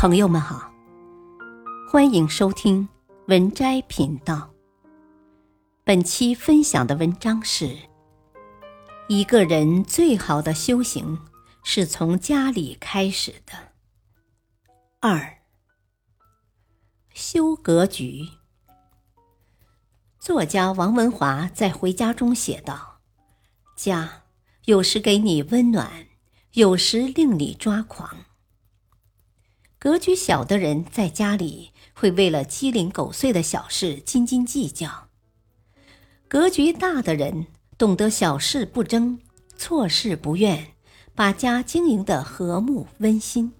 朋友们好，欢迎收听文摘频道。本期分享的文章是：一个人最好的修行是从家里开始的。二，修格局。作家王文华在《回家》中写道：“家有时给你温暖，有时令你抓狂。”格局小的人在家里会为了鸡零狗碎的小事斤斤计较；格局大的人懂得小事不争，错事不怨，把家经营的和睦温馨。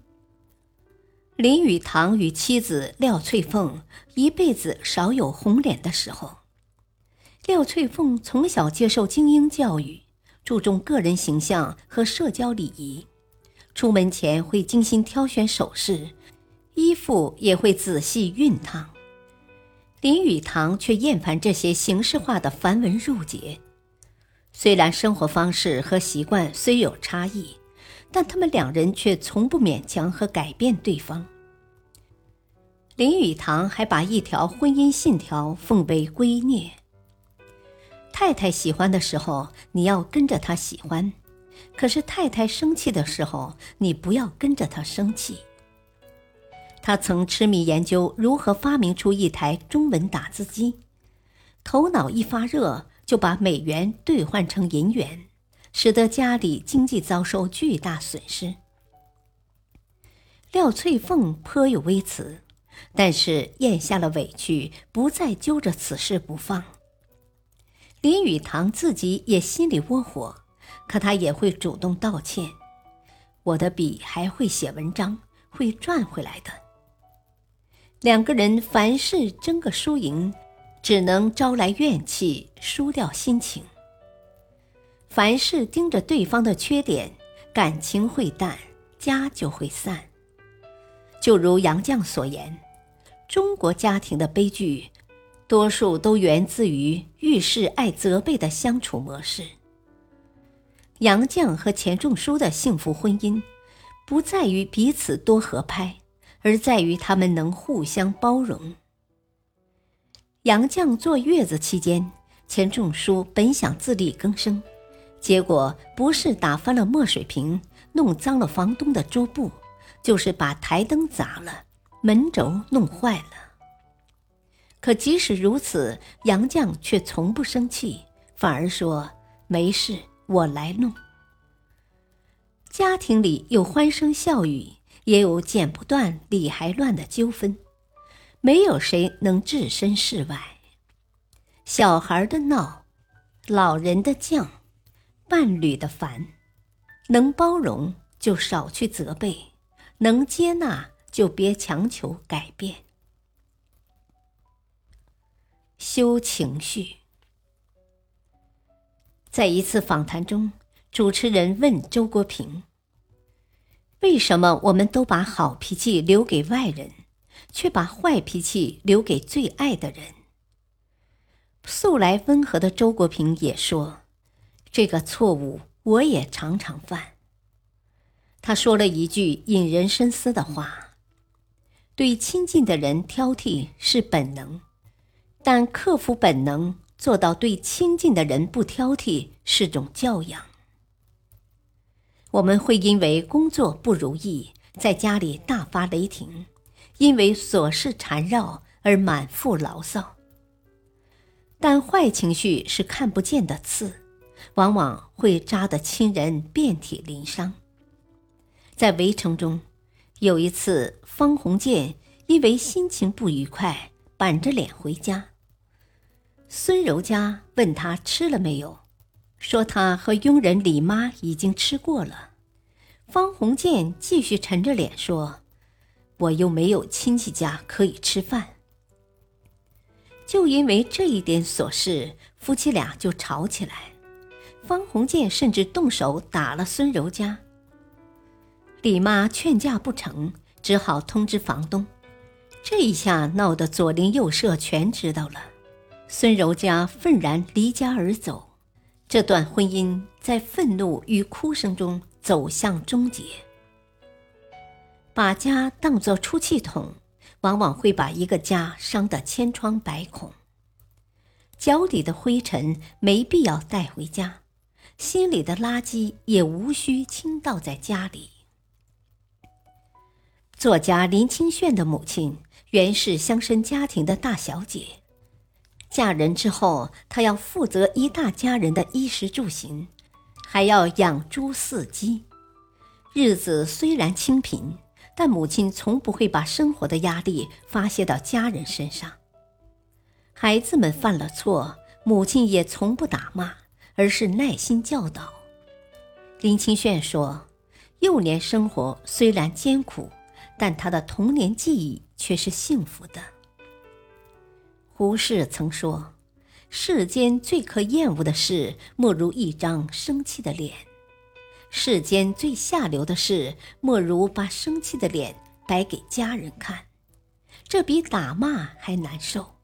林语堂与妻子廖翠凤一辈子少有红脸的时候。廖翠凤从小接受精英教育，注重个人形象和社交礼仪。出门前会精心挑选首饰，衣服也会仔细熨烫。林语堂却厌烦这些形式化的繁文缛节。虽然生活方式和习惯虽有差异，但他们两人却从不勉强和改变对方。林语堂还把一条婚姻信条奉为圭臬：太太喜欢的时候，你要跟着她喜欢。可是太太生气的时候，你不要跟着她生气。他曾痴迷研究如何发明出一台中文打字机，头脑一发热，就把美元兑换成银元，使得家里经济遭受巨大损失。廖翠凤颇有微词，但是咽下了委屈，不再揪着此事不放。林语堂自己也心里窝火。可他也会主动道歉，我的笔还会写文章，会赚回来的。两个人凡事争个输赢，只能招来怨气，输掉心情。凡事盯着对方的缺点，感情会淡，家就会散。就如杨绛所言，中国家庭的悲剧，多数都源自于遇事爱责备的相处模式。杨绛和钱钟书的幸福婚姻，不在于彼此多合拍，而在于他们能互相包容。杨绛坐月子期间，钱钟书本想自力更生，结果不是打翻了墨水瓶，弄脏了房东的桌布，就是把台灯砸了，门轴弄坏了。可即使如此，杨绛却从不生气，反而说没事。我来弄。家庭里有欢声笑语，也有剪不断理还乱的纠纷，没有谁能置身事外。小孩的闹，老人的犟，伴侣的烦，能包容就少去责备，能接纳就别强求改变。修情绪。在一次访谈中，主持人问周国平：“为什么我们都把好脾气留给外人，却把坏脾气留给最爱的人？”素来温和的周国平也说：“这个错误我也常常犯。”他说了一句引人深思的话：“对亲近的人挑剔是本能，但克服本能。”做到对亲近的人不挑剔是种教养。我们会因为工作不如意，在家里大发雷霆，因为琐事缠绕而满腹牢骚。但坏情绪是看不见的刺，往往会扎得亲人遍体鳞伤。在《围城》中，有一次方鸿渐因为心情不愉快，板着脸回家。孙柔嘉问他吃了没有，说他和佣人李妈已经吃过了。方鸿渐继续沉着脸说：“我又没有亲戚家可以吃饭。”就因为这一点琐事，夫妻俩就吵起来。方鸿渐甚至动手打了孙柔嘉。李妈劝架不成，只好通知房东。这一下闹得左邻右舍全知道了。孙柔嘉愤然离家而走，这段婚姻在愤怒与哭声中走向终结。把家当作出气筒，往往会把一个家伤得千疮百孔。脚底的灰尘没必要带回家，心里的垃圾也无需倾倒在家里。作家林清炫的母亲原是乡绅家庭的大小姐，嫁人之后，她要负责一大家人的衣食住行，还要养猪饲鸡，日子虽然清贫。但母亲从不会把生活的压力发泄到家人身上。孩子们犯了错，母亲也从不打骂，而是耐心教导。林清炫说：“幼年生活虽然艰苦，但他的童年记忆却是幸福的。”胡适曾说：“世间最可厌恶的事，莫如一张生气的脸。”世间最下流的事，莫如把生气的脸摆给家人看，这比打骂还难受。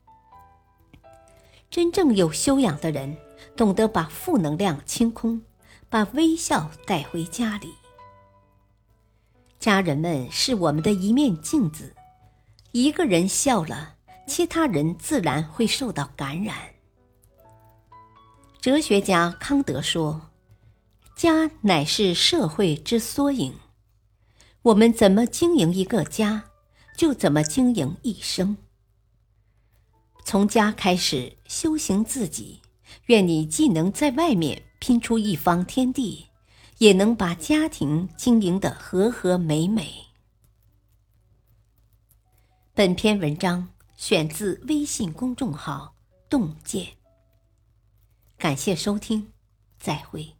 真正有修养的人，懂得把负能量清空，把微笑带回家里。家人们是我们的一面镜子，一个人笑了，其他人自然会受到感染。哲学家康德说。家乃是社会之缩影，我们怎么经营一个家，就怎么经营一生。从家开始修行自己，愿你既能在外面拼出一方天地，也能把家庭经营的和和美美。本篇文章选自微信公众号“洞见”，感谢收听，再会。